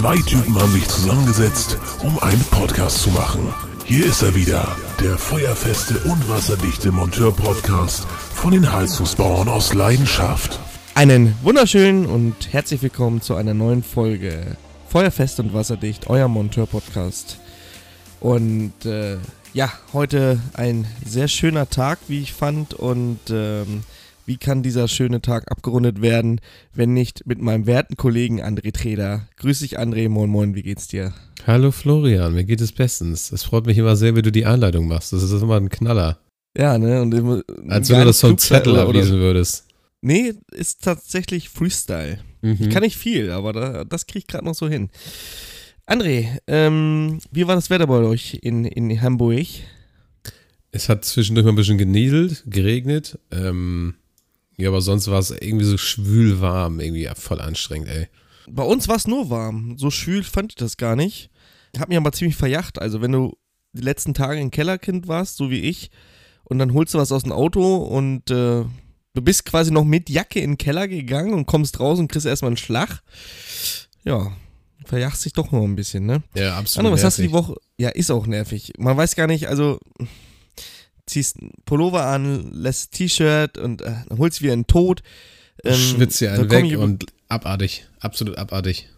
Zwei Typen haben sich zusammengesetzt, um einen Podcast zu machen. Hier ist er wieder, der feuerfeste und wasserdichte Monteur-Podcast von den Heizungsbauern aus Leidenschaft. Einen wunderschönen und herzlich willkommen zu einer neuen Folge Feuerfest und wasserdicht, euer Monteur-Podcast. Und äh, ja, heute ein sehr schöner Tag, wie ich fand. Und ähm, wie kann dieser schöne Tag abgerundet werden, wenn nicht mit meinem werten Kollegen André Treder. Grüß dich, André. Moin, moin, wie geht's dir? Hallo Florian, mir geht es bestens. Es freut mich immer sehr, wie du die Einleitung machst. Das ist immer ein Knaller. Ja, ne? Und immer, Als wenn du das vom Zettel ablesen würdest. Nee, ist tatsächlich Freestyle. Mhm. Ich kann nicht viel, aber da, das kriege ich gerade noch so hin. André, ähm, wie war das Wetter bei euch in, in Hamburg? Es hat zwischendurch mal ein bisschen genieselt, geregnet. Ähm, ja, aber sonst war es irgendwie so schwül warm, irgendwie voll anstrengend, ey. Bei uns war es nur warm. So schwül fand ich das gar nicht. Hab mich aber ziemlich verjacht. Also, wenn du die letzten Tage ein Kellerkind warst, so wie ich, und dann holst du was aus dem Auto und äh, du bist quasi noch mit Jacke in den Keller gegangen und kommst raus und kriegst erstmal einen Schlag. Ja, verjachst dich doch noch ein bisschen, ne? Ja, absolut. Anna, was hast du die Woche? Ja, ist auch nervig. Man weiß gar nicht, also ziehst einen Pullover an, lässt T-Shirt und äh, holst wieder einen Tod. Ähm, Schwitzt dir da einen weg und abartig. Absolut abartig.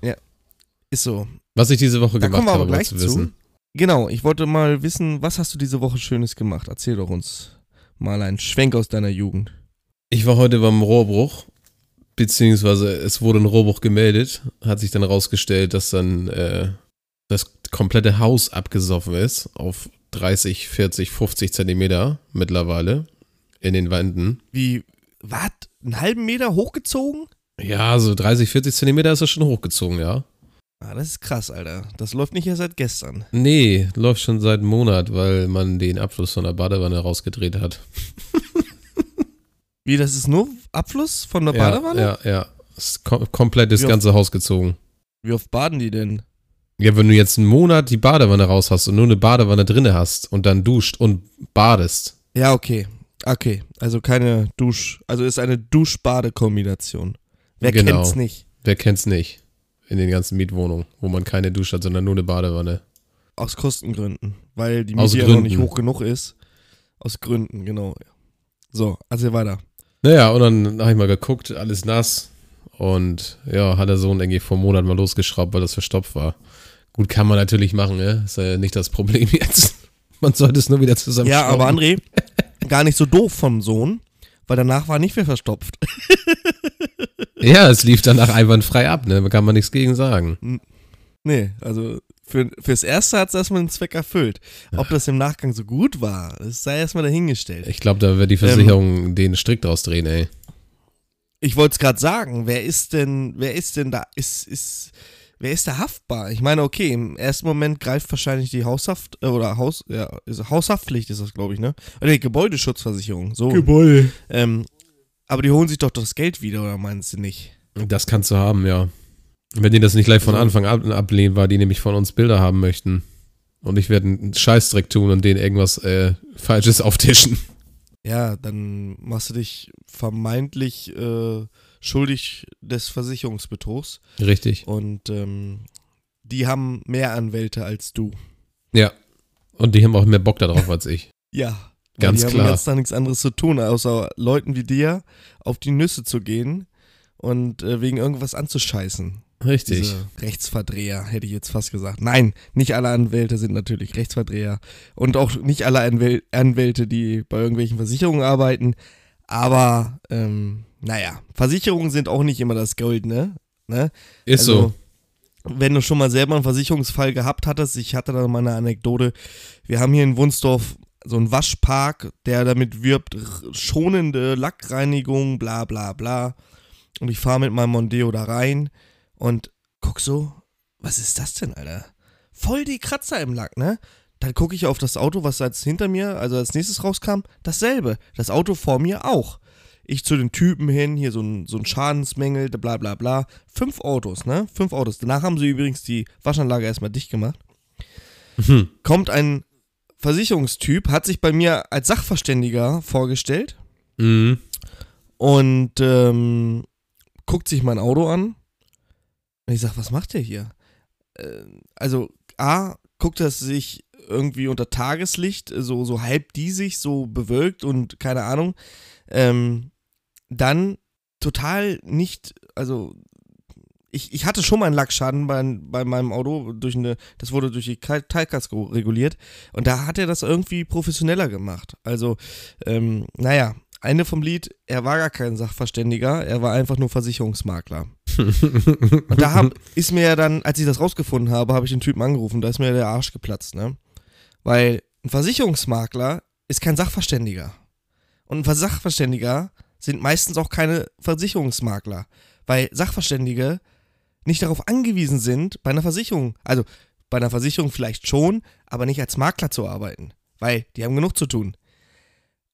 Ist so. Was ich diese Woche Da gemacht kommen wir aber habe, gleich zu. wissen. Genau, ich wollte mal wissen, was hast du diese Woche Schönes gemacht? Erzähl doch uns mal einen Schwenk aus deiner Jugend. Ich war heute beim Rohrbruch, beziehungsweise es wurde ein Rohrbruch gemeldet. Hat sich dann rausgestellt, dass dann äh, das komplette Haus abgesoffen ist auf 30, 40, 50 Zentimeter mittlerweile in den Wänden. Wie, was? Einen halben Meter hochgezogen? Ja, so 30, 40 Zentimeter ist das schon hochgezogen, ja. Ah, das ist krass, Alter. Das läuft nicht erst seit gestern. Nee, läuft schon seit einem Monat, weil man den Abfluss von der Badewanne rausgedreht hat. Wie, das ist nur Abfluss von der ja, Badewanne? Ja, ja. Ist kom komplett das Wie ganze Haus gezogen. Wie oft baden die denn? Ja, wenn du jetzt einen Monat die Badewanne raus hast und nur eine Badewanne drinne hast und dann duscht und badest. Ja, okay. Okay, also keine Dusch, also ist eine Dusch-Bade-Kombination. Wer Genau. kennt's nicht? Wer kennt's nicht? In den ganzen Mietwohnungen, wo man keine Dusche hat, sondern nur eine Badewanne. Aus Kostengründen, weil die Miete ja noch nicht hoch genug ist. Aus Gründen, genau. So, also weiter. Naja, und dann habe ich mal geguckt, alles nass. Und ja, hat der Sohn irgendwie vor einem Monat mal losgeschraubt, weil das verstopft war. Gut, kann man natürlich machen, ne? Ist ja nicht das Problem jetzt. Man sollte es nur wieder zusammen Ja, aber André, gar nicht so doof vom Sohn, weil danach war nicht mehr verstopft. Ja, es lief danach einwandfrei ab, ne? Da kann man nichts gegen sagen. nee, also für, fürs Erste hat es erstmal den Zweck erfüllt. Ob das im Nachgang so gut war, das sei erstmal dahingestellt. Ich glaube, da wird die Versicherung den Strick draus drehen, ey. Ich wollte es gerade sagen, wer ist denn, wer ist denn da, ist, ist, wer ist da haftbar? Ich meine, okay, im ersten Moment greift wahrscheinlich die Haushaft, äh, oder Haus, ja, ist, Haushaftpflicht ist das, glaube ich, ne? Oder die Gebäudeschutzversicherung, so. Gebäude. ähm, aber die holen sich doch das Geld wieder, oder meinst du nicht? Das kannst du haben, ja. Wenn die das nicht gleich von Anfang an ablehnen, weil die nämlich von uns Bilder haben möchten. Und ich werde einen Scheißdreck tun und denen irgendwas äh, Falsches auftischen. Ja, dann machst du dich vermeintlich äh, schuldig des Versicherungsbetrugs. Richtig. Und ähm, die haben mehr Anwälte als du. Ja. Und die haben auch mehr Bock darauf als ich. Ja. Ganz die klar. haben ganz da nichts anderes zu tun, außer Leuten wie dir auf die Nüsse zu gehen und äh, wegen irgendwas anzuscheißen. Richtig. Diese Rechtsverdreher, hätte ich jetzt fast gesagt. Nein, nicht alle Anwälte sind natürlich Rechtsverdreher. Und auch nicht alle Anwäl Anwälte, die bei irgendwelchen Versicherungen arbeiten. Aber, ähm, naja, Versicherungen sind auch nicht immer das Goldene. Ne? Ist Also, so. Wenn du schon mal selber einen Versicherungsfall gehabt hattest, ich hatte da mal eine Anekdote. Wir haben hier in Wunsdorf so einen Waschpark, der damit wirbt, schonende Lackreinigung, bla bla bla. Und ich fahre mit meinem Mondeo da rein und guck so, was ist das denn, Alter? Voll die Kratzer im Lack, ne? Dann gucke ich auf das Auto, was als hinter mir, also als nächstes rauskam, dasselbe. Das Auto vor mir auch. Ich zu den Typen hin, hier so ein, so ein Schadensmängel, bla bla bla. Fünf Autos, ne? Fünf Autos. Danach haben sie übrigens die Waschanlage erstmal dicht gemacht. Mhm. Kommt ein Versicherungstyp, hat sich bei mir als Sachverständiger vorgestellt Mhm. und ähm, guckt sich mein Auto an. Und ich sag, was macht der hier? äh, also A, guckt er sich irgendwie unter Tageslicht, so, so halb diesig, so bewölkt und keine Ahnung. Ähm, dann total nicht, also ich, ich hatte schon mal einen Lackschaden bei, bei meinem Auto, durch eine, das wurde durch die Teilkasko reguliert und da hat er das irgendwie professioneller gemacht. Also, ähm, naja, Ende vom Lied, er war gar kein Sachverständiger, er war einfach nur Versicherungsmakler. und da hab, ist mir ja dann, als ich das rausgefunden habe, habe ich den Typen angerufen, da ist mir der Arsch geplatzt, ne? Weil ein Versicherungsmakler ist kein Sachverständiger. Und ein Sachverständiger sind meistens auch keine Versicherungsmakler, weil Sachverständige nicht darauf angewiesen sind, bei einer Versicherung, also bei einer Versicherung vielleicht schon, aber nicht als Makler zu arbeiten, weil die haben genug zu tun.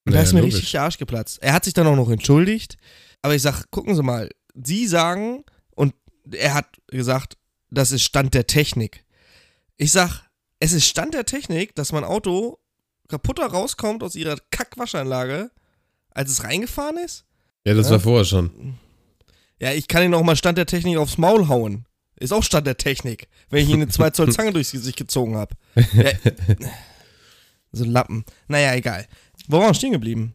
Und naja, da ist mir logisch. richtig der Arsch geplatzt. Er hat sich dann auch noch entschuldigt, aber ich sag, gucken Sie mal, Sie sagen, und er hat gesagt, das ist Stand der Technik. Ich sag, es ist Stand der Technik, dass mein Auto kaputter rauskommt aus ihrer Kackwaschanlage, als es reingefahren ist. Ja, das ja. war vorher schon. Ja, ich kann ihn auch mal Stand der Technik aufs Maul hauen. Ist auch Stand der Technik, wenn ich ihm eine 2 Zoll Zange durchs Gesicht gezogen habe. Ja, so Lappen. Naja, egal. Wo waren wir stehen geblieben?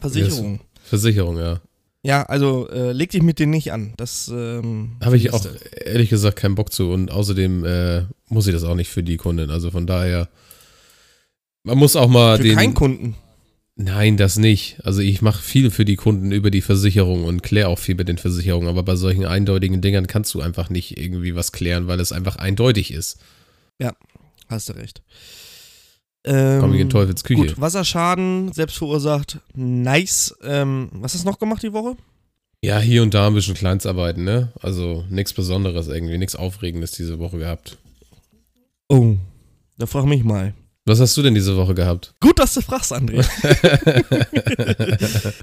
Versicherung. Versicherung, ja. Ja, also äh, leg dich mit denen nicht an. Das ähm, habe ich auch ehrlich gesagt keinen Bock zu und außerdem äh, muss ich das auch nicht für die Kunden. Also von daher, man muss auch mal für den. Keinen Kunden. Nein, das nicht. Also ich mache viel für die Kunden über die Versicherung und kläre auch viel mit den Versicherungen, aber bei solchen eindeutigen Dingern kannst du einfach nicht irgendwie was klären, weil es einfach eindeutig ist. Ja, hast du recht. Ähm, Komm ich in Teufels Küche. Gut, Wasserschaden, selbst verursacht, nice. Ähm, was hast du noch gemacht die Woche? Ja, hier und da ein bisschen Kleinstarbeiten, ne? Also nichts Besonderes irgendwie, nichts Aufregendes diese Woche gehabt. Oh, da frag mich mal. Was hast du denn diese Woche gehabt? Gut, dass du fragst, André.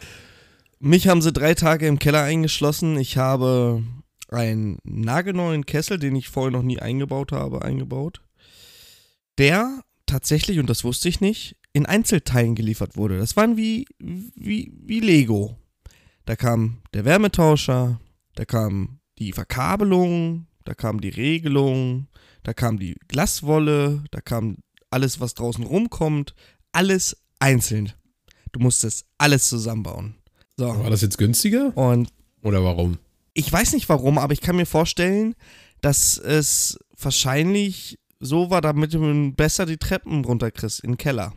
Mich haben sie drei Tage im Keller eingeschlossen. Ich habe einen nagelneuen Kessel, den ich vorher noch nie eingebaut habe, eingebaut. Der tatsächlich, und das wusste ich nicht, in Einzelteilen geliefert wurde. Das waren wie, wie, wie Lego. Da kam der Wärmetauscher, da kam die Verkabelung, da kam die Regelung, da kam die Glaswolle, da kam alles, was draußen rumkommt, alles einzeln. Du musstest alles zusammenbauen. So. War das jetzt günstiger? Und Oder warum? Ich weiß nicht warum, aber ich kann mir vorstellen, dass es wahrscheinlich so war, damit du besser die Treppen runterkriegst in den Keller.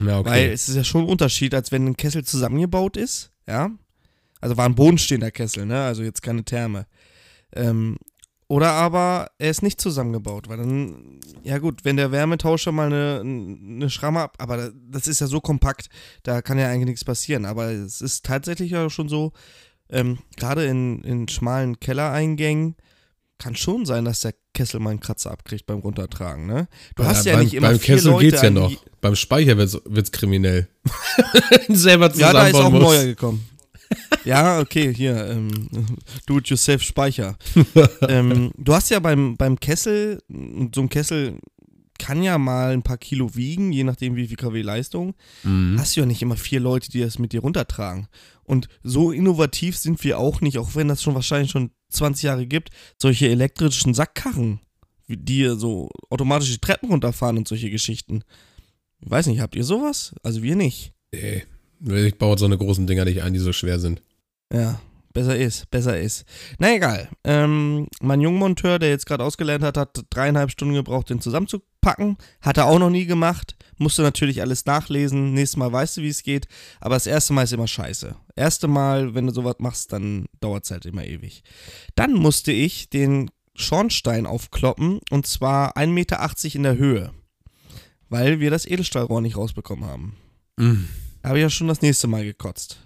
Ja, okay. Weil es ist ja schon ein Unterschied, als wenn ein Kessel zusammengebaut ist, ja. Also war ein bodenstehender Kessel, ne? Also jetzt keine Therme. Ähm, oder aber er ist nicht zusammengebaut, weil dann, ja gut, wenn der Wärmetauscher mal eine, eine Schramme ab, aber das ist ja so kompakt, da kann ja eigentlich nichts passieren. Aber es ist tatsächlich ja schon so, ähm, gerade in, in schmalen Kellereingängen, kann schon sein, dass der Kessel mal einen Kratzer abkriegt beim Runtertragen, ne? Du ja, hast ja beim, nicht immer beim vier Kessel Leute geht's ja noch. Beim Speicher wird's, wird's kriminell. Selber Ja, da ist auch ein neuer gekommen. ja, okay, hier, ähm, Do-it-yourself-Speicher. ähm, du hast ja beim, beim Kessel, so ein Kessel kann ja mal ein paar Kilo wiegen, je nachdem wie viel kW Leistung. Mhm. Hast du ja nicht immer vier Leute, die das mit dir runtertragen. Und so innovativ sind wir auch nicht, auch wenn das schon wahrscheinlich schon 20 Jahre gibt, solche elektrischen Sackkarren, die so automatische Treppen runterfahren und solche Geschichten. Ich weiß nicht, habt ihr sowas? Also wir nicht. Nee. Ich baue so eine großen Dinger nicht ein, die so schwer sind. Ja, besser ist, besser ist. Na egal. Ähm, mein Jungmonteur, der jetzt gerade ausgelernt hat, hat dreieinhalb Stunden gebraucht, den zusammenzupacken. Hat er auch noch nie gemacht. Musste natürlich alles nachlesen. Nächstes Mal weißt du, wie es geht. Aber das erste Mal ist immer scheiße. Erste Mal, wenn du sowas machst, dann dauert es halt immer ewig. Dann musste ich den Schornstein aufkloppen und zwar 1,80 Meter in der Höhe. Weil wir das Edelstahlrohr nicht rausbekommen haben. Mhm. Habe ich ja schon das nächste Mal gekotzt.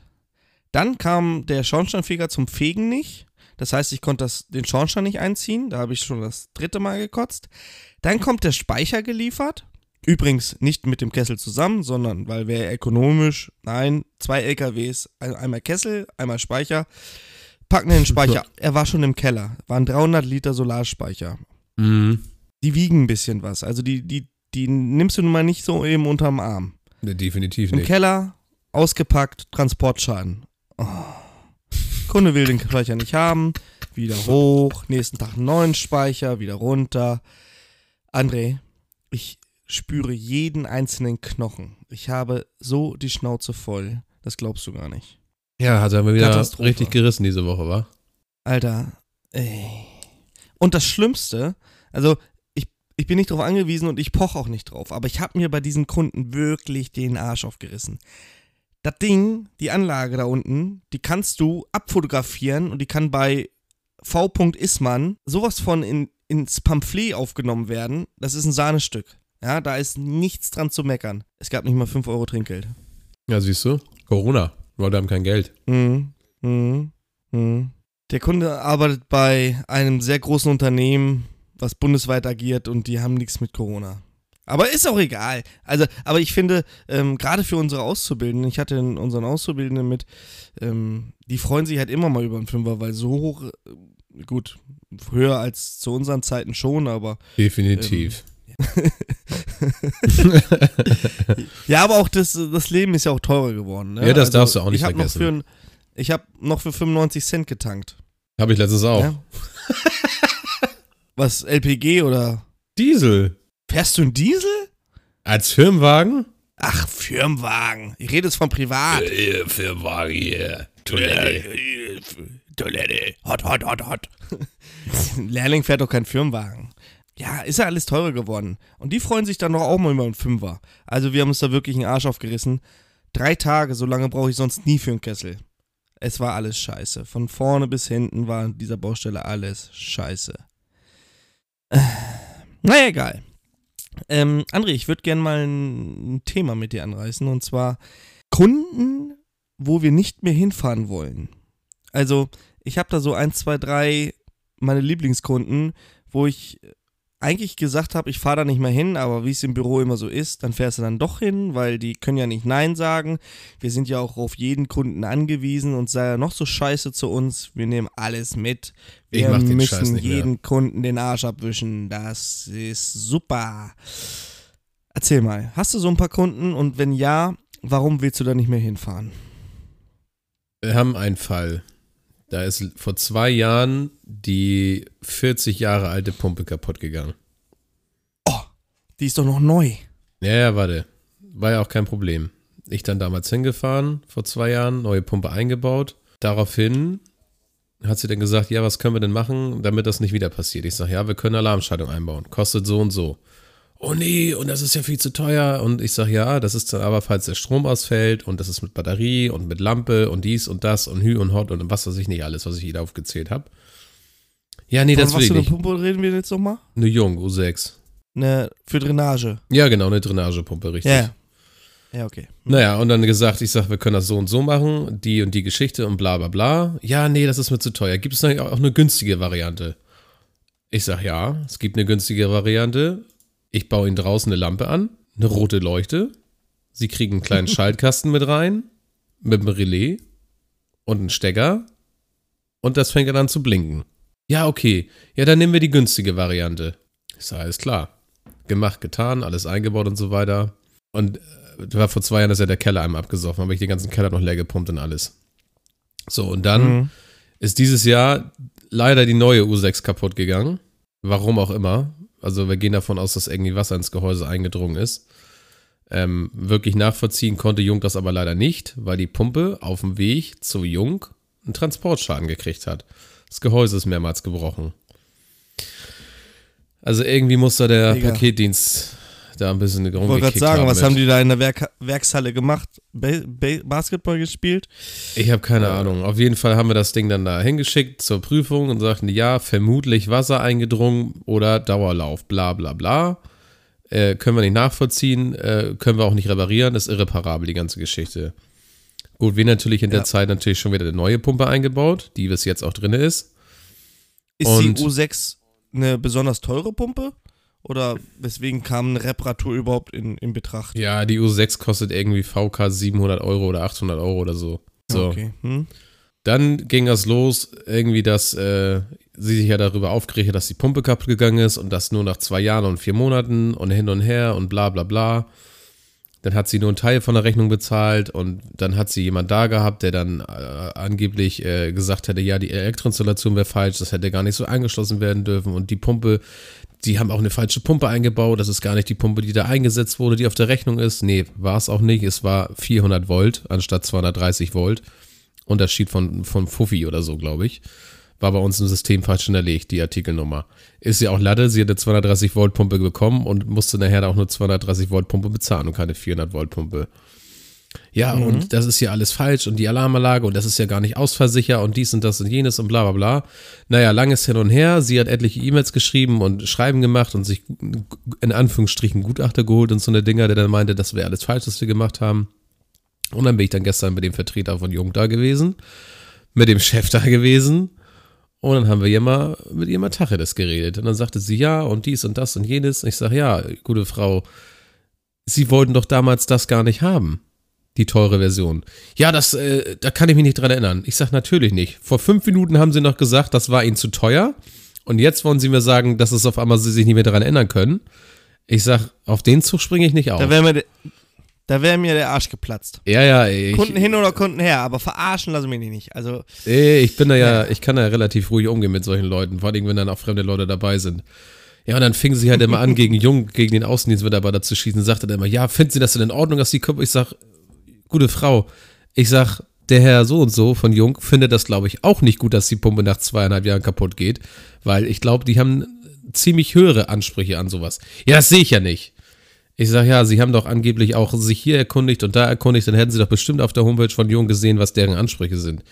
Dann kam der Schornsteinfeger zum Fegen nicht. Das heißt, ich konnte das, den Schornstein nicht einziehen. Da habe ich schon das dritte Mal gekotzt. Dann kommt der Speicher geliefert. Übrigens nicht mit dem Kessel zusammen, sondern weil wäre ökonomisch. Nein, zwei LKWs. Einmal Kessel, einmal Speicher. Packen den Speicher. Er war schon im Keller. Waren 300 Liter Solarspeicher. Mhm. Die wiegen ein bisschen was. Also die, die, die nimmst du nun mal nicht so eben unterm Arm. Ne, definitiv Im nicht. Im Keller, ausgepackt, Transportschaden. Oh. Kunde will den Speicher nicht haben. wieder hoch, nächsten Tag einen neuen Speicher, wieder runter. André, ich spüre jeden einzelnen Knochen. Ich habe so die Schnauze voll. Das glaubst du gar nicht. Ja, hat er mir wieder richtig gerissen diese Woche, wa? Alter, ey. Und das Schlimmste, also ich, ich bin nicht drauf angewiesen und ich poche auch nicht drauf, aber ich habe mir bei diesen Kunden wirklich den Arsch aufgerissen. Das Ding, die Anlage da unten, die kannst du abfotografieren und die kann bei V. Sowas von in, ins Pamphlet aufgenommen werden. Das ist ein Sahnestück. Ja, da ist nichts dran zu meckern. Es gab nicht mal 5 Euro Trinkgeld. Ja, siehst du? Corona. Leute haben kein Geld. Mhm. Mhm. Mhm. Der Kunde arbeitet bei einem sehr großen Unternehmen, was bundesweit agiert und die haben nichts mit Corona. Aber ist auch egal. Also, aber ich finde, ähm, gerade für unsere Auszubildenden, ich hatte unseren Auszubildenden mit, ähm, die freuen sich halt immer mal über einen Fünfer, weil so hoch, äh, gut, höher als zu unseren Zeiten schon, aber Definitiv. ja, aber auch das, das Leben ist ja auch teurer geworden. Ne? Ja, das darfst du auch nicht ich hab noch vergessen. für ich habe noch für 95 Cent getankt. Habe ich letztens auch. Ja. Was, LPG oder? Diesel. Fährst du einen Diesel? Als Firmenwagen? Ach, Firmenwagen. Ich rede jetzt von privat. Firmenwagen hier. Toilette. Toilette. Hot, hot, hot, hot. Ein Lehrling fährt doch keinen Firmenwagen. Ja, ist ja alles teurer geworden. Und die freuen sich dann doch auch mal über einen Fünfer. Also wir haben uns da wirklich einen Arsch aufgerissen. Drei Tage, so lange brauche ich sonst nie für einen Kessel. Es war alles scheiße. Von vorne bis hinten war an dieser Baustelle alles scheiße. Äh, Naja, egal. Ähm, André, ich würde gerne mal ein, Thema mit dir anreißen. Und zwar Kunden, wo wir nicht mehr hinfahren wollen. Also, ich habe da so ein, zwei, drei meine Lieblingskunden, wo ich eigentlich gesagt habe, ich fahre da nicht mehr hin, aber wie es im Büro immer so ist, dann fährst du dann doch hin, weil die können ja nicht Nein sagen. Wir sind ja auch auf jeden Kunden angewiesen und sei er noch so scheiße zu uns, wir nehmen alles mit. Wir müssen nicht mehr. jeden Kunden den Arsch abwischen. Das ist super. Erzähl mal, hast du so ein paar Kunden und wenn ja, warum willst du da nicht mehr hinfahren? Wir haben einen Fall. Da ist vor zwei Jahren die 40 Jahre alte Pumpe kaputt gegangen. Die ist doch noch neu. Ja, ja, warte. War ja auch kein Problem. Ich dann damals hingefahren, vor zwei Jahren, neue Pumpe eingebaut. Daraufhin hat sie dann gesagt, ja, was können wir denn machen, damit das nicht wieder passiert? Ich sage, ja, wir können Alarmschaltung einbauen. Kostet so und so. Oh nee, und das ist ja viel zu teuer. Und ich sage, ja, das ist dann aber, falls der Strom ausfällt und das ist mit Batterie und mit Lampe und dies und das und Hü und Hot und was weiß ich nicht alles, was ich hier aufgezählt habe. Ja, nee, Von das will was ich für eine nicht. Pumpe reden wir jetzt nochmal? Eine Jung, U6. Eine für Drainage. Ja, genau, eine Drainagepumpe, richtig. Ja. Ja, okay. Naja, und dann gesagt, ich sag, wir können das so und so machen, die und die Geschichte und bla bla bla. Ja, nee, das ist mir zu teuer. Gibt es auch eine günstige Variante? Ich sag, ja, es gibt eine günstige Variante. Ich baue Ihnen draußen eine Lampe an, eine rote Leuchte. Sie kriegen einen kleinen Schaltkasten mit rein, mit einem Relais und einen Stecker. Und das fängt dann an zu blinken. Ja, okay. Ja, dann nehmen wir die günstige Variante. Sage, alles klar. Gemacht, getan, alles eingebaut und so weiter. Und äh, war vor zwei Jahren ist ja der Keller einmal abgesoffen, habe ich den ganzen Keller noch leer gepumpt und alles. So, und dann Mhm. ist dieses Jahr leider die neue U6 kaputt gegangen. Warum auch immer. Also wir gehen davon aus, dass irgendwie Wasser ins Gehäuse eingedrungen ist. Ähm, wirklich nachvollziehen konnte Jung das aber leider nicht, weil die Pumpe auf dem Weg zu Jung einen Transportschaden gekriegt hat. Das Gehäuse ist mehrmals gebrochen. Also irgendwie muss da der Digga. Paketdienst da ein bisschen Ich wollte gerade rumgekickt sagen, haben was mit. haben die da in der Werk Werkshalle gemacht? Ba ba Basketball gespielt? Ich habe keine Ahnung. Auf jeden Fall haben wir das Ding dann da hingeschickt zur Prüfung und sagten, ja, vermutlich Wasser eingedrungen oder Dauerlauf, bla bla bla. Äh, können wir nicht nachvollziehen, äh, können wir auch nicht reparieren, ist irreparabel, die ganze Geschichte. Gut, wir natürlich in der Ja. Zeit natürlich schon wieder eine neue Pumpe eingebaut, die bis jetzt auch drin ist. Ist Und- die U6 eine besonders teure Pumpe? Oder weswegen kam eine Reparatur überhaupt in, in Betracht? Ja, die U6 kostet irgendwie VK 700 Euro oder 800 Euro oder so. So. Okay. Hm? Dann ging das los, irgendwie, dass äh, sie sich ja darüber aufgeregt hat, dass die Pumpe kaputt gegangen ist und das nur nach zwei Jahren und vier Monaten und hin und her und bla bla bla. Dann hat sie nur einen Teil von der Rechnung bezahlt und dann hat sie jemand da gehabt, der dann äh, angeblich äh, gesagt hätte, ja, die Elektroinstallation wäre falsch, das hätte gar nicht so angeschlossen werden dürfen und die Pumpe, die haben auch eine falsche Pumpe eingebaut, das ist gar nicht die Pumpe, die da eingesetzt wurde, die auf der Rechnung ist. Nee, war es auch nicht, es war 400 Volt anstatt 230 Volt. Unterschied von, von Fuffi oder so, glaube ich. War bei uns im System falsch hinterlegt, die Artikelnummer. Ist ja auch Latte, sie hat eine 230 Volt Pumpe bekommen und musste nachher auch nur 230 Volt Pumpe bezahlen und keine 400 Volt Pumpe. Ja, mhm. und das ist ja alles falsch und die Alarmanlage und das ist ja gar nicht ausversichert und dies und das und jenes und bla bla bla. Naja, langes hin und her. Sie hat etliche E-Mails geschrieben und Schreiben gemacht und sich in Anführungsstrichen Gutachter geholt und so eine Dinger, der dann meinte, das wäre alles falsch, was wir gemacht haben. Und dann bin ich dann gestern mit dem Vertreter von Jung da gewesen, mit dem Chef da gewesen und dann haben wir hier mal mit ihr mal Tacheles geredet. Und dann sagte sie ja und dies und das und jenes. Und ich sage, ja, gute Frau, Sie wollten doch damals das gar nicht haben. Die teure Version. Ja, das, äh, da kann ich mich nicht dran erinnern. Ich sage natürlich nicht. Vor fünf Minuten haben Sie noch gesagt, das war Ihnen zu teuer. Und jetzt wollen Sie mir sagen, dass es auf einmal Sie sich nicht mehr daran erinnern können. Ich sage, auf den Zug springe ich nicht auf. Da wäre mir, da wäre mir der Arsch geplatzt. Ja, ja. Ich, Kunden hin oder Kunden her, aber verarschen lassen mich nicht. Also. Ich bin da ja, ich kann da relativ ruhig umgehen mit solchen Leuten, vor allem wenn dann auch fremde Leute dabei sind. Ja, und dann fingen sie halt immer an, gegen Jung, gegen den Außendienstmitarbeiter zu schießen. Sagte dann immer, ja, finden Sie das denn in Ordnung, dass die kommen? Ich sag, gute Frau, ich sag, der Herr so und so von Jung findet das, glaube ich, auch nicht gut, dass die Pumpe nach zweieinhalb Jahren kaputt geht, weil ich glaube, die haben ziemlich höhere Ansprüche an sowas. Ja, das sehe ich ja nicht. Ich sage ja, sie haben doch angeblich auch sich hier erkundigt und da erkundigt, dann hätten sie doch bestimmt auf der Homepage von Jung gesehen, was deren Ansprüche sind.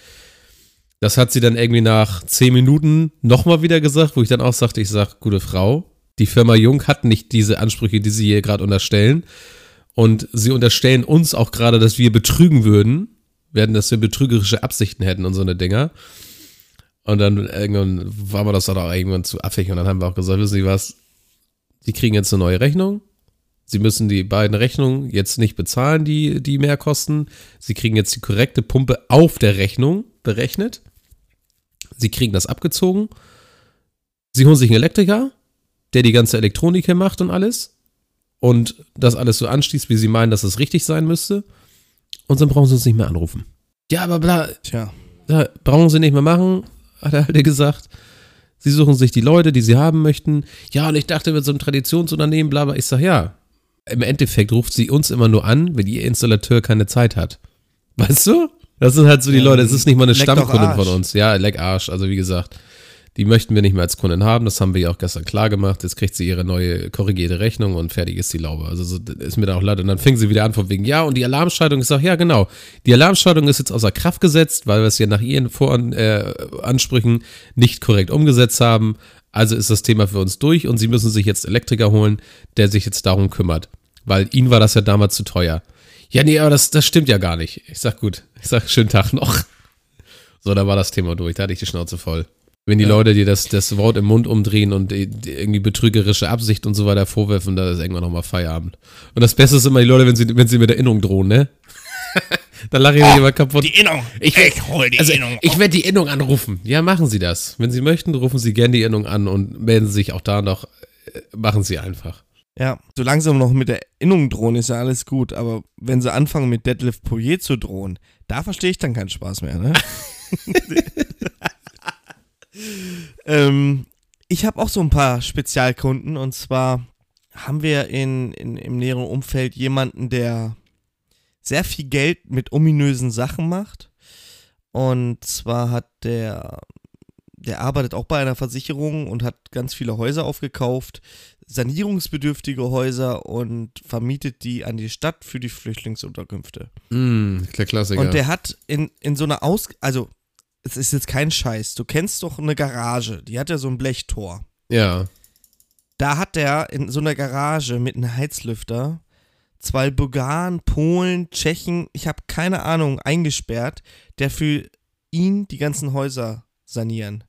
Das hat sie dann irgendwie nach zehn Minuten nochmal wieder gesagt, wo ich dann auch sagte, ich sage, gute Frau, die Firma Jung hat nicht diese Ansprüche, die sie hier gerade unterstellen. Und sie unterstellen uns auch gerade, dass wir betrügen würden, werden, dass wir betrügerische Absichten hätten und so eine Dinger. Und dann irgendwann war mir das dann auch irgendwann zu affig und dann haben wir auch gesagt, wissen Sie was, Sie kriegen jetzt eine neue Rechnung, Sie müssen die beiden Rechnungen jetzt nicht bezahlen, die, die Mehrkosten. Sie kriegen jetzt die korrekte Pumpe auf der Rechnung berechnet. Sie kriegen das abgezogen. Sie holen sich einen Elektriker, der die ganze Elektronik hier macht und alles. Und das alles so anschließt, wie sie meinen, dass es richtig sein müsste. Und dann brauchen sie uns nicht mehr anrufen. Ja, aber bla. Tja. Ja, brauchen sie nicht mehr machen, hat er halt gesagt. Sie suchen sich die Leute, die sie haben möchten. Ja, und ich dachte, mit so einem Traditionsunternehmen, bla, bla. Ich sag, ja, im Endeffekt ruft sie uns immer nur an, wenn ihr Installateur keine Zeit hat. Weißt du? Das sind halt so die Leute, es ist nicht mal eine Stammkundin von uns. Ja, leck Arsch. Also wie gesagt, die möchten wir nicht mehr als Kunden haben. Das haben wir ja auch gestern klar gemacht. Jetzt kriegt sie ihre neue korrigierte Rechnung und fertig ist die Laube. Also so, ist mir da auch leid. Und dann fing sie wieder an von wegen, ja, und die Alarmschaltung ist auch, ja, genau. Die Alarmschaltung ist jetzt außer Kraft gesetzt, weil wir es ja nach ihren Voransprüchen äh, nicht korrekt umgesetzt haben. Also ist das Thema für uns durch und sie müssen sich jetzt Elektriker holen, der sich jetzt darum kümmert. Weil ihnen war das ja damals zu teuer. Ja, nee, aber das, das stimmt ja gar nicht. Ich sag gut. Ich sag schönen Tag noch. So, da war das Thema durch. Da hatte ich die Schnauze voll. Wenn die ja. Leute dir das, das Wort im Mund umdrehen und irgendwie betrügerische Absicht und so weiter vorwerfen, da ist irgendwann nochmal Feierabend. Und das Beste ist immer die Leute, wenn sie, wenn sie mit Erinnerung drohen, ne? Dann lache ich mich oh, immer kaputt. Die Innung. Ich, ich hol die also, Innung. Ich werde die Innung anrufen. Ja, machen Sie das. Wenn Sie möchten, rufen Sie gerne die Innung an und melden Sie sich auch da noch. Äh, machen Sie einfach. Ja, so langsam noch mit der Innung drohen ist ja alles gut, aber wenn sie anfangen mit Deadlift Poirier zu drohen, da verstehe ich dann keinen Spaß mehr, ne? ähm, ich habe auch so ein paar Spezialkunden und zwar haben wir in, in, im näheren Umfeld jemanden, der sehr viel Geld mit ominösen Sachen macht. Und zwar hat der, der arbeitet auch bei einer Versicherung und hat ganz viele Häuser aufgekauft, sanierungsbedürftige Häuser und vermietet die an die Stadt für die Flüchtlingsunterkünfte. Mm, der Klassiker. Und der hat in, in so einer Aus... Also, es ist jetzt kein Scheiß. Du kennst doch eine Garage, die hat ja so ein Blechtor. Ja. Da hat der in so einer Garage mit einem Heizlüfter zwei Bulgaren, Polen, Tschechen, ich habe keine Ahnung, eingesperrt, der für ihn die ganzen Häuser sanieren.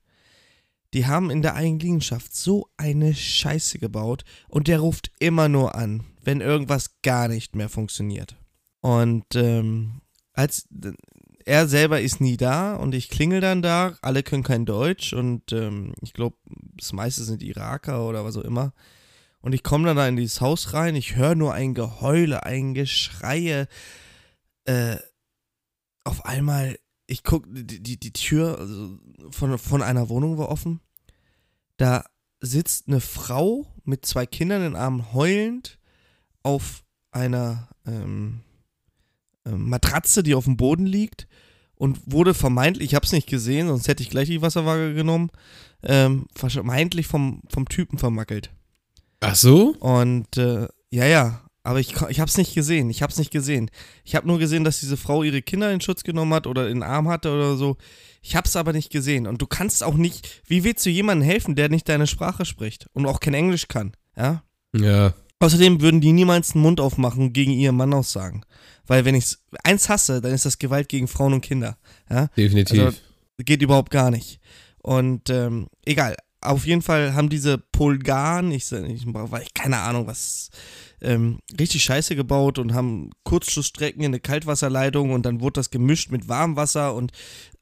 Die haben in der Eigenliegenschaft so eine Scheiße gebaut und der ruft immer nur an, wenn irgendwas gar nicht mehr funktioniert. Und ähm, als er selber ist nie da und ich klingel dann da, alle können kein Deutsch und ähm, ich glaube, das meiste sind Iraker oder was auch immer. Und ich komme dann da in dieses Haus rein, ich höre nur ein Geheule, ein Geschreie. Äh, auf einmal, ich gucke, die, die, die Tür also von, von einer Wohnung war offen. Da sitzt eine Frau mit zwei Kindern in den Armen heulend auf einer ähm, ähm, Matratze, die auf dem Boden liegt und wurde vermeintlich, ich habe es nicht gesehen, sonst hätte ich gleich die Wasserwaage genommen, ähm, vermeintlich vom, vom Typen vermackelt. Ach so? Und äh, ja, ja, aber ich, ich habe es nicht gesehen. Ich habe es nicht gesehen. Ich habe nur gesehen, dass diese Frau ihre Kinder in Schutz genommen hat oder in den Arm hatte oder so. Ich habe es aber nicht gesehen. Und du kannst auch nicht, wie willst du jemandem helfen, der nicht deine Sprache spricht und auch kein Englisch kann? Ja. Ja. Außerdem würden die niemals den Mund aufmachen und gegen ihren Mann aussagen. Weil wenn ich eins hasse, dann ist das Gewalt gegen Frauen und Kinder. Ja? Definitiv. Also, geht überhaupt gar nicht. Und ähm, egal, auf jeden Fall haben diese Polgan, ich, ich ich keine Ahnung, was, ähm, richtig scheiße gebaut und haben Kurzschlussstrecken in eine Kaltwasserleitung und dann wurde das gemischt mit Warmwasser und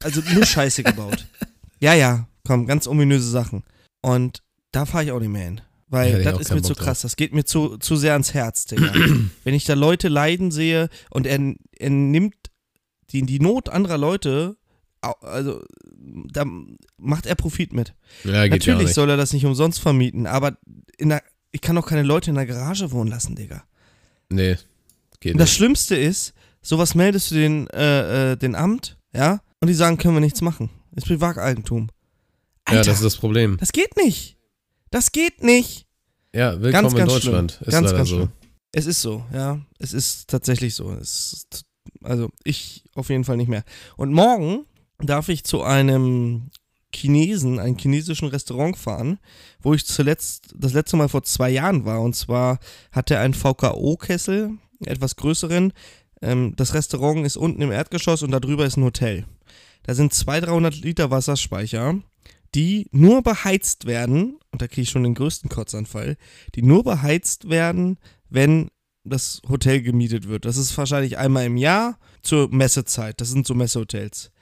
also nur Scheiße gebaut. Ja, ja, komm, ganz ominöse Sachen. Und da fahre ich auch nicht mehr hin. Weil Ja, das ist mir zu Bock krass, das geht mir zu, zu sehr ans Herz, Digga. Wenn ich da Leute leiden sehe und er, er nimmt die, die Not anderer Leute, also da macht er Profit mit. Ja, geht ja Natürlich soll er das nicht umsonst vermieten, aber der, ich kann doch keine Leute in der Garage wohnen lassen, Digga. Nee, geht Und das nicht. Schlimmste ist, sowas meldest du den, äh, äh, den Amt, ja, und die sagen, können wir nichts machen. Ist Privateigentum. Ja, Alter, das ist das Problem. das geht nicht. Das geht nicht. Ja, willkommen Ganz, in ganz Deutschland. schlimm. Ist Ganz, leider ganz so. schlimm. Es ist so, ja. Es ist tatsächlich so. Ist, also ich auf jeden Fall nicht mehr. Und morgen darf ich zu einem Chinesen, einem chinesischen Restaurant fahren, wo ich zuletzt, das letzte Mal vor zwei Jahren war. Und zwar hat er einen VKO-Kessel, etwas größeren. Ähm, das Restaurant ist unten im Erdgeschoss und darüber ist ein Hotel. Da sind 200, 300 Liter Wasserspeicher, die nur beheizt werden, und da kriege ich schon den größten Kotzanfall, die nur beheizt werden, wenn das Hotel gemietet wird. Das ist wahrscheinlich einmal im Jahr zur Messezeit. Das sind so Messehotels.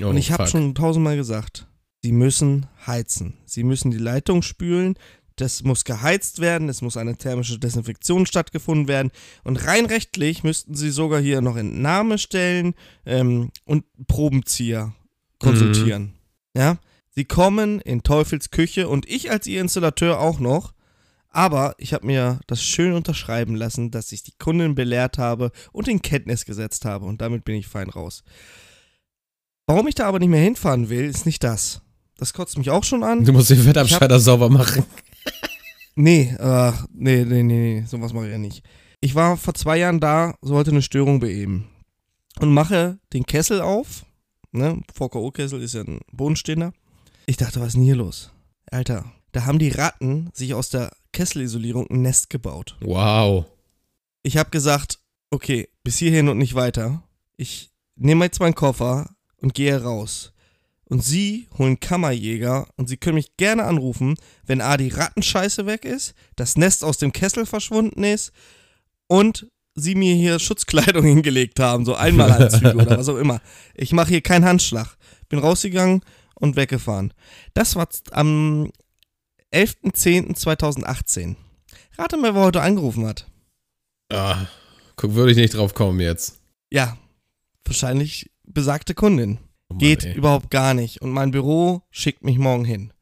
Oh, Und ich habe schon tausendmal gesagt, sie müssen heizen. Sie müssen die Leitung spülen. Das muss geheizt werden. Es muss eine thermische Desinfektion stattgefunden werden. Und rein rechtlich müssten sie sogar hier noch Entnahme stellen ähm, und Probenzieher konsultieren. Ja, sie kommen in Teufels Küche und ich als ihr Installateur auch noch. Aber ich habe mir das schön unterschreiben lassen, dass ich die Kundin belehrt habe und in Kenntnis gesetzt habe. Und damit bin ich fein raus. Warum ich da aber nicht mehr hinfahren will, ist nicht das. Das kotzt mich auch schon an. Du musst den Fettabscheider sauber machen. Nee, äh, nee, nee, nee, nee, sowas mache ich ja nicht. Ich war vor zwei Jahren da, sollte eine Störung beheben. Und mache den Kessel auf. Ne, VKO-Kessel ist ja ein Bodenstehender. Ich dachte, was ist denn hier los? Alter, da haben die Ratten sich aus der Kesselisolierung ein Nest gebaut. Wow. Ich habe gesagt, okay, bis hierhin und nicht weiter. Ich nehme jetzt meinen Koffer und gehe raus. Und sie holen Kammerjäger und sie können mich gerne anrufen, wenn A, die Rattenscheiße weg ist, das Nest aus dem Kessel verschwunden ist und sie mir hier Schutzkleidung hingelegt haben, so Einmalanzüge oder was auch immer. Ich mache hier keinen Handschlag. Bin rausgegangen und weggefahren. Das war am 11.10.2018. Rate mal, wer heute angerufen hat. Ah, guck, würde ich nicht drauf kommen jetzt. Ja, wahrscheinlich besagte Kundin. Oh Mann, Geht ey. überhaupt gar nicht. Und mein Büro schickt mich morgen hin.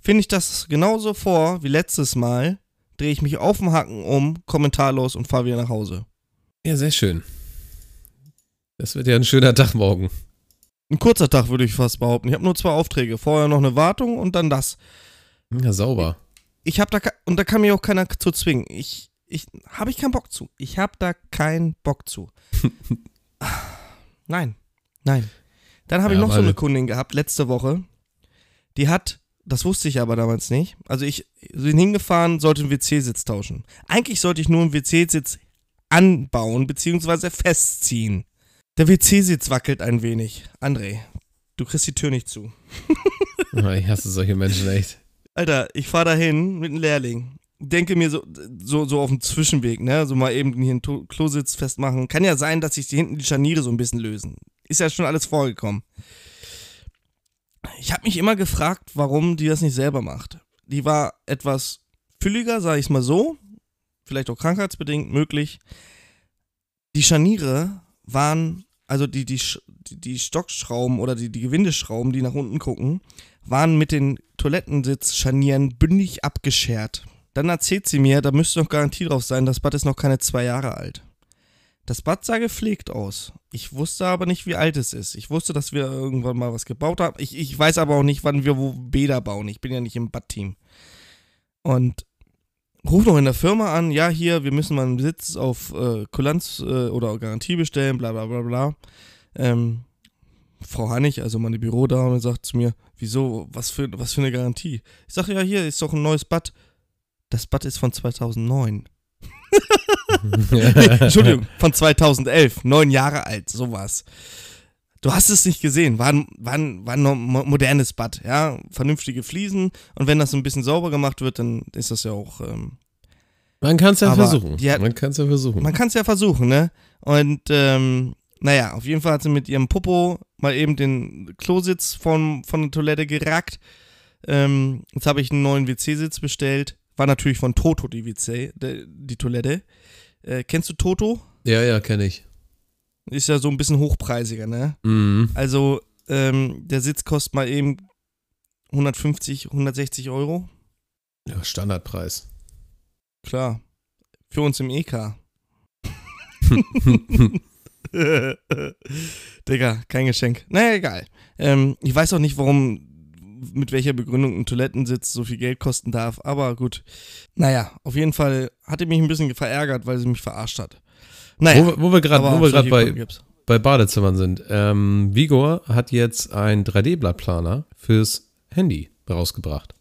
Finde ich das genauso vor wie letztes Mal, drehe ich mich auf den Hacken um, kommentarlos und fahre wieder nach Hause. Ja, sehr schön. Das wird ja ein schöner Tag morgen. Ein kurzer Tag würde ich fast behaupten. Ich habe nur zwei Aufträge. Vorher noch eine Wartung und dann das. Ja, sauber. Ich habe da und da kann mir auch keiner zu zwingen. Ich ich habe ich keinen Bock zu. Ich habe da keinen Bock zu. nein. Nein. Dann habe ich Ja, noch so eine Kundin gehabt letzte Woche. Die hat das wusste ich aber damals nicht. Also ich bin hingefahren, sollte einen WC-Sitz tauschen. Eigentlich sollte ich nur einen WC-Sitz anbauen bzw. festziehen. Der WC-Sitz wackelt ein wenig. André, du kriegst die Tür nicht zu. Ich hasse solche Menschen echt. Alter, ich fahre dahin mit einem Lehrling. Denke mir so, so, so auf dem Zwischenweg, ne? So mal eben hier einen Klositz festmachen. Kann ja sein, dass sich die hinten die Scharniere so ein bisschen lösen. Ist ja schon alles vorgekommen. Ich habe mich immer gefragt, warum die das nicht selber macht. Die war etwas fülliger, sage ich mal so. Vielleicht auch krankheitsbedingt möglich. Die Scharniere waren, also die, die, die, Stockschrauben oder die, die Gewindeschrauben, die nach unten gucken, waren mit den Toilettensitzscharnieren bündig abgeschert. Dann erzählt sie mir, da müsste noch Garantie drauf sein, das Bad ist noch keine zwei Jahre alt. Das Bad sah gepflegt aus. Ich wusste aber nicht, wie alt es ist. Ich wusste, dass wir irgendwann mal was gebaut haben. Ich, ich weiß aber auch nicht, wann wir wo Bäder bauen. Ich bin ja nicht im Badteam. Und ruf noch in der Firma an, ja, hier, wir müssen mal einen Besitz auf äh, Kulanz äh, oder Garantie bestellen, bla bla bla bla. Ähm, Frau Hannig, also meine Bürodame, sagt zu mir, wieso, was für, was für eine Garantie? Ich sage, ja, hier ist doch ein neues Bad. Das Bad ist von 2009. Entschuldigung, von 2011, neun Jahre alt, sowas. Du hast es nicht gesehen, war ein, war ein, war ein modernes Bad, ja, vernünftige Fliesen und wenn das ein bisschen sauber gemacht wird, dann ist das ja auch. Ähm, man kann es ja versuchen. Hat, man kann es ja versuchen. Man kann es ja versuchen, ne? Und ähm, naja, auf jeden Fall hat sie mit ihrem Popo mal eben den Klositz von, von der Toilette gerackt. Ähm, jetzt habe ich einen neuen WC-Sitz bestellt. War natürlich von Toto die WC, die, die Toilette. Äh, kennst du Toto? Ja, ja, kenne ich. Ist ja so ein bisschen hochpreisiger, ne? Mhm. Also, ähm, der Sitz kostet mal eben 150, 160 Euro. Ja, Standardpreis. Klar. Für uns im EK. Digga, kein Geschenk. Naja, egal. Ähm, ich weiß auch nicht, warum, mit welcher Begründung ein Toilettensitz so viel Geld kosten darf, aber gut. Naja, auf jeden Fall hat er mich ein bisschen verärgert, weil sie mich verarscht hat. Naja, wo, wo wir gerade bei, bei Badezimmern sind. Ähm, Vigor hat jetzt ein 3D-Blattplaner fürs Handy rausgebracht.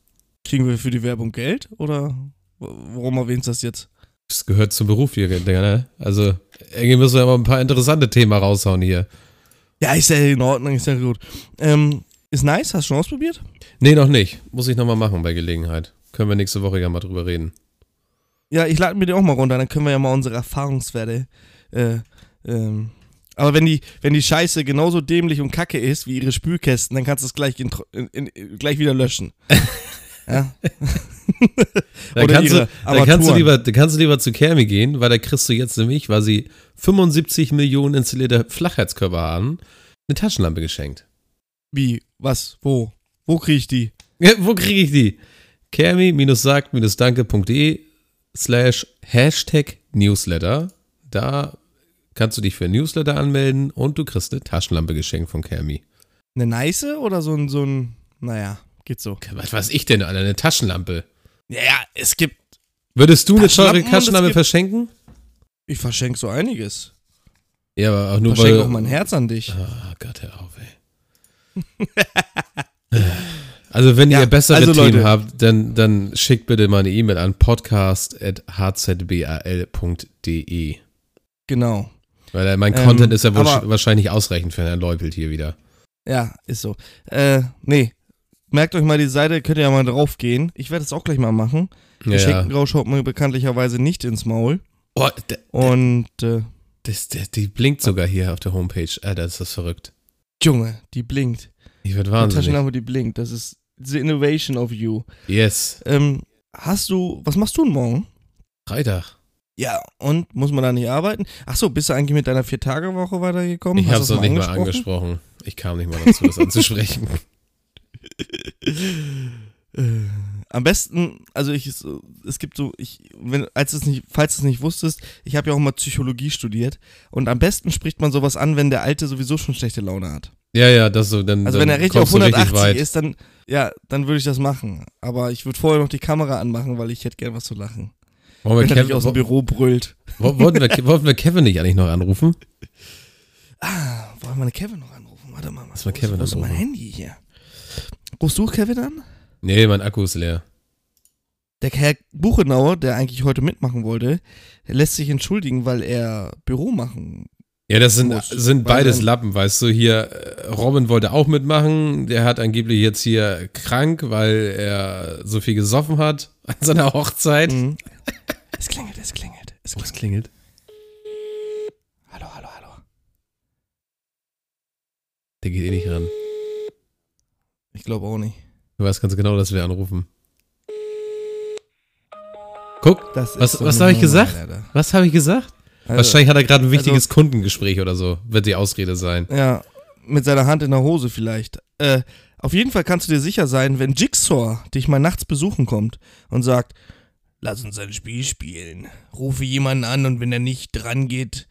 Kriegen wir für die Werbung Geld oder warum erwähnst du das jetzt? Das gehört zum Beruf hier, ne? Also, irgendwie müssen wir aber ein paar interessante Themen raushauen hier. Ja, ist ja in Ordnung, ist ja gut. Ähm, ist nice, hast du schon ausprobiert? Nee, noch nicht. Muss ich nochmal machen bei Gelegenheit. Können wir nächste Woche ja mal drüber reden. Ja, ich lade mir die auch mal runter, dann können wir ja mal unsere Erfahrungswerte. Äh, ähm. Aber wenn die, wenn die Scheiße genauso dämlich und kacke ist wie ihre Spülkästen, dann kannst du es gleich, in, in, in, gleich wieder löschen. Ja. da, kannst du, da, kannst du lieber, da kannst du lieber zu Kermi gehen, weil da kriegst du jetzt nämlich, weil sie 75 Millionen installierte Flachheitskörper haben, eine Taschenlampe geschenkt. Wie? Was? Wo? Wo kriege ich die? Ja, wo kriege ich die? kermi-sagt-danke.de slash Hashtag Newsletter. Da kannst du dich für ein Newsletter anmelden und du kriegst eine Taschenlampe geschenkt von Kermi. Eine nice oder so ein, so ein, naja. Geht so. Was weiß ich denn, Alter? Eine Taschenlampe. Ja, ja, es gibt. Würdest du eine teure Taschenlampe verschenken? Ich verschenke so einiges. Ja, aber auch nur ich verschenke auch mein Herz an dich. Oh Gott, hör auf. also, wenn ja, ihr bessere also Themen Leute. habt, dann, dann schickt bitte mal eine E-Mail an podcast.hzbal.de. Genau. Weil mein ähm, Content ist ja wahrscheinlich ausreichend für Herrn Leupelt hier wieder. Ja, ist so. Äh, nee, merkt euch mal die Seite, könnt ihr ja mal drauf gehen. Ich werde es auch gleich mal machen. Ja, Geschenkengrau schaut mir bekanntlicherweise nicht ins Maul. Oh, Und äh, das, das, die blinkt sogar hier auf der Homepage. Alter, ist das verrückt. Junge, die blinkt. Ich werde wahnsinnig. Die Taschenlampe, die blinkt. Das ist the innovation of you. Yes. Ähm, hast du, was machst du denn morgen? Freitag. Ja, und muss man da nicht arbeiten? Achso, bist du eigentlich mit deiner Vier-Tage-Woche weitergekommen? Ich habe es noch nicht mal angesprochen. Ich kam nicht mal dazu, das anzusprechen. Am besten, also ich, es gibt so, ich, wenn, als es nicht, falls du es nicht wusstest, ich habe ja auch mal Psychologie studiert und am besten spricht man sowas an, wenn der Alte sowieso schon schlechte Laune hat. Ja, ja, das so, dann. Also wenn er richtig auf 180 richtig ist, dann, ja, dann würde ich das machen. Aber ich würde vorher noch die Kamera anmachen, weil ich hätte gern was zu lachen. Wollen wenn er nicht aus dem Büro brüllt. Wollten wir, wollten wir Kevin nicht eigentlich noch anrufen? Ah, wollen wir Kevin noch anrufen? Warte mal, was war Kevin wo ist mein Handy hier? Rufst du Kevin an? Nee, mein Akku ist leer. Der Herr Buchenauer, der eigentlich heute mitmachen wollte, lässt sich entschuldigen, weil er Büro machen ja, das sind, sind beides Lappen, weißt du. Hier, äh, Robin wollte auch mitmachen. Der hat angeblich jetzt hier krank, weil er so viel gesoffen hat an seiner Hochzeit. Mhm. es klingelt, es klingelt. Es klingelt. Oh, es klingelt. Hallo, hallo, hallo. Der geht eh nicht ran. Ich glaube auch nicht. Du weißt ganz genau, dass wir anrufen. Guck, was, so was habe ich gesagt? Alter. Was habe ich gesagt? Also, Wahrscheinlich hat er gerade ein wichtiges also- Kundengespräch oder so, wird die Ausrede sein. Ja, mit seiner Hand in der Hose vielleicht. Äh, auf jeden Fall kannst du dir sicher sein, wenn Jigsaw dich mal nachts besuchen kommt und sagt, lass uns ein Spiel spielen. Rufe jemanden an und wenn er nicht dran geht,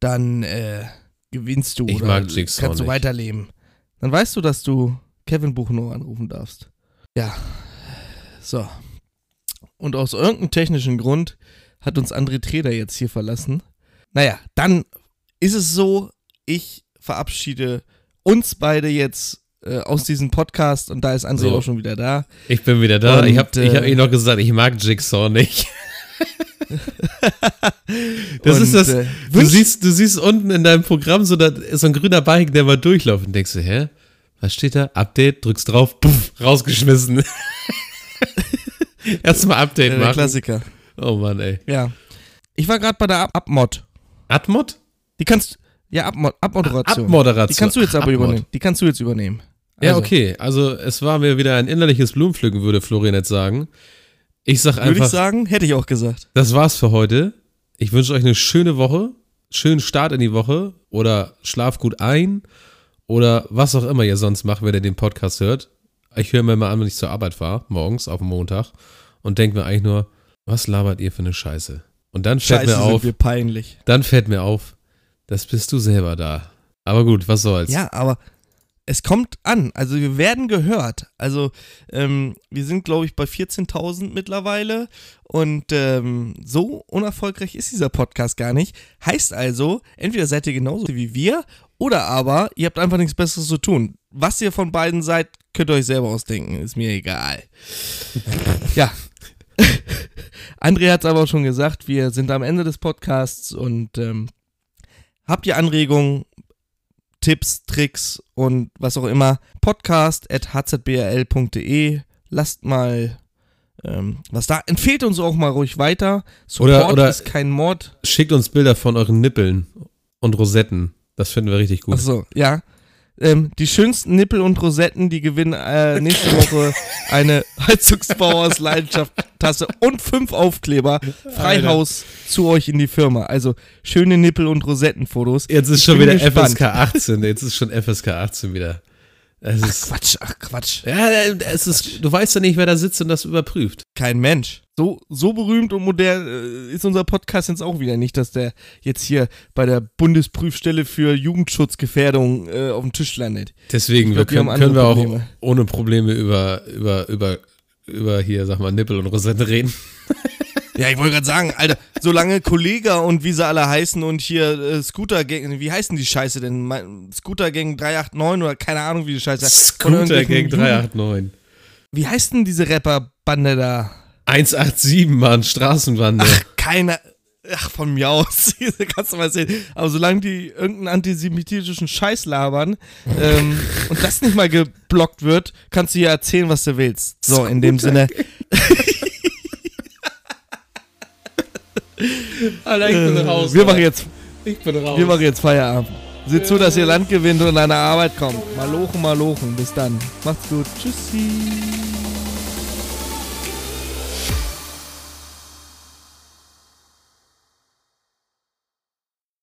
dann äh, gewinnst du Ich oder mag Jigsaw kannst du nicht. weiterleben. Dann weißt du, dass du Kevin Buchner anrufen darfst. Ja. So. Und aus irgendeinem technischen Grund hat uns André Treder jetzt hier verlassen. Naja, dann ist es so, ich verabschiede uns beide jetzt äh, aus diesem Podcast und da ist André So. auch schon wieder da. Ich bin wieder da. Und, ich habe ich hab äh, ihm noch gesagt, ich mag Jigsaw nicht. Das Und, ist das. äh, du, siehst, du siehst unten in deinem Programm so, da ist so ein grüner Balken, der mal durchläuft und denkst du, hä? Was steht da? Update, drückst drauf, puff, rausgeschmissen. Erstmal Update äh, der machen. Klassiker. Oh Mann, ey. Ja. Ich war gerade bei der Ab Abmod. Admod? Die kannst ja Abmod Abmoderation. Abmoderation. Die kannst du jetzt aber Abmod. übernehmen. Die kannst du jetzt übernehmen. Ja, Also, okay. Also es war mir wieder ein innerliches Blumenpflücken, würde Florian jetzt sagen. Ich sag Würde ich einfach, sagen, hätte ich auch gesagt. das war's für heute. Ich wünsche euch eine schöne Woche, schönen Start in die Woche oder schlaf gut ein oder was auch immer ihr sonst macht, wenn ihr den Podcast hört. Ich höre mir mal an, wenn ich zur Arbeit fahre, morgens auf dem Montag und denke mir eigentlich nur, was labert ihr für eine Scheiße? Und dann fällt Scheiße, mir auf, sind wir peinlich. dann fällt mir auf, das bist du selber da. Aber gut, was soll's. Ja, aber es kommt an. Also wir werden gehört. Also ähm, wir sind, glaube ich, bei 14.000 mittlerweile. Und ähm, so unerfolgreich ist dieser Podcast gar nicht. Heißt also, entweder seid ihr genauso wie wir oder aber ihr habt einfach nichts Besseres zu tun. Was ihr von beiden seid, könnt ihr euch selber ausdenken. Ist mir egal. ja. André hat es aber auch schon gesagt, wir sind am Ende des Podcasts und ähm, habt ihr Anregungen, Tipps, Tricks und was auch immer, podcast.hzbrl.de. Lasst mal ähm, was da. Empfehlt uns auch mal ruhig weiter. Support Oder- oder- ist kein Mord. Schickt uns Bilder von euren Nippeln und Rosetten. Das finden wir richtig gut. Achso, ja. Ähm, die schönsten Nippel und Rosetten, die gewinnen äh, nächste Woche eine Heizungsbau aus Leidenschaft Tasse und fünf Aufkleber. Freihaus zu euch in die Firma. Also schöne Nippel und Rosettenfotos. Jetzt ist Ich schon wieder gespannt. FSK 18. Jetzt ist schon FSK 18 wieder. Es Ach Quatsch, ach Quatsch. ja, es ist, du weißt ja nicht, wer da sitzt und das überprüft. Kein Mensch. So, so berühmt und modern äh, ist unser Podcast jetzt auch wieder nicht, dass der jetzt hier bei der Bundesprüfstelle für Jugendschutzgefährdung äh, auf dem Tisch landet. Deswegen glaub, wir können, haben können wir auch ohne Probleme über, über, über, über hier, sag mal, Nippel und Rosetten reden. Ja, ich wollte gerade sagen, Alter, solange Kollega und wie sie alle heißen und hier äh, Scooter Gang, wie heißen die Scheiße denn? Mein, Scooter Gang 389 oder keine Ahnung, wie die Scheiße heißt. Scooter Gang 389. Wie heißt denn diese Rapperbande da? 187, Mann, Straßenbande. Keine. Ach, von mir aus. Kannst du mal sehen. Aber solange die irgendeinen antisemitischen Scheiß labern ähm, und das nicht mal geblockt wird, kannst du hier erzählen, was du willst. So, in dem Sinne. Alter, ich bin raus. Äh, Wir machen jetzt, ich bin raus. wir machen jetzt Feierabend. Seht zu, dass ihr Land gewinnt und an der Arbeit kommt. Malochen, malochen. Bis dann. Macht's gut. Tschüssi.